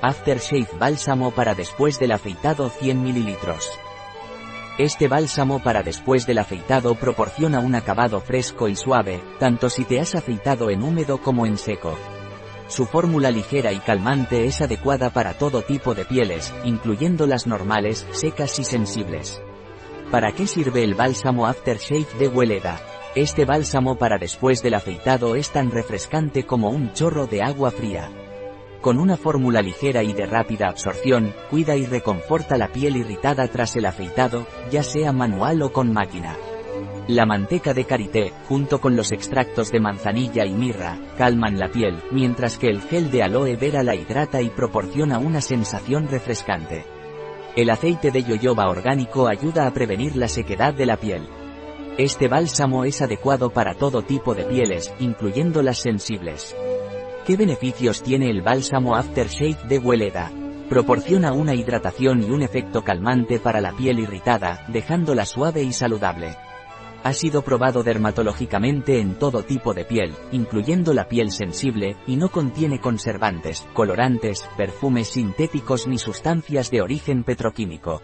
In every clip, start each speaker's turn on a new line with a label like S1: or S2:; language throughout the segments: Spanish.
S1: Aftershave Bálsamo para después del afeitado 100 ml. Este bálsamo para después del afeitado proporciona un acabado fresco y suave, tanto si te has afeitado en húmedo como en seco. Su fórmula ligera y calmante es adecuada para todo tipo de pieles, incluyendo las normales, secas y sensibles. ¿Para qué sirve el bálsamo Aftershave de Weleda? Este bálsamo para después del afeitado es tan refrescante como un chorro de agua fría. Con una fórmula ligera y de rápida absorción, cuida y reconforta la piel irritada tras el afeitado, ya sea manual o con máquina. La manteca de karité, junto con los extractos de manzanilla y mirra, calman la piel, mientras que el gel de aloe vera la hidrata y proporciona una sensación refrescante. El aceite de yoyoba orgánico ayuda a prevenir la sequedad de la piel. Este bálsamo es adecuado para todo tipo de pieles, incluyendo las sensibles. ¿Qué beneficios tiene el bálsamo Aftershave de Weleda? Proporciona una hidratación y un efecto calmante para la piel irritada, dejándola suave y saludable. Ha sido probado dermatológicamente en todo tipo de piel, incluyendo la piel sensible, y no contiene conservantes, colorantes, perfumes sintéticos ni sustancias de origen petroquímico.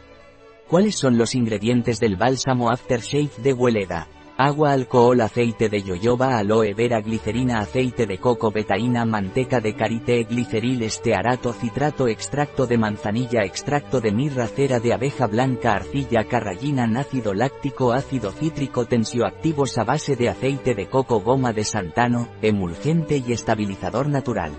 S1: ¿Cuáles son los ingredientes del bálsamo Aftershave de Weleda? Agua, alcohol, aceite de yoyoba, aloe vera, glicerina, aceite de coco, betaína, manteca de karité, gliceril, estearato, citrato, extracto de manzanilla, extracto de mirra, cera de abeja blanca, arcilla, carrallina, ácido láctico, ácido cítrico, tensioactivos a base de aceite de coco, goma de santano, emulgente y estabilizador natural.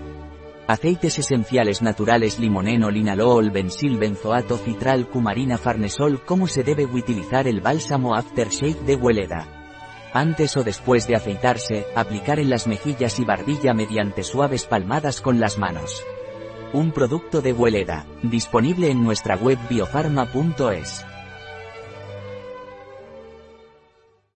S1: Aceites esenciales naturales limoneno, linalool, bensil, benzoato, citral, cumarina, farnesol. ¿Cómo se debe utilizar el bálsamo Aftershave de Weleda? Antes o después de afeitarse, aplicar en las mejillas y barbilla mediante suaves palmadas con las manos. Un producto de Hueleda, disponible en nuestra web biofarma.es.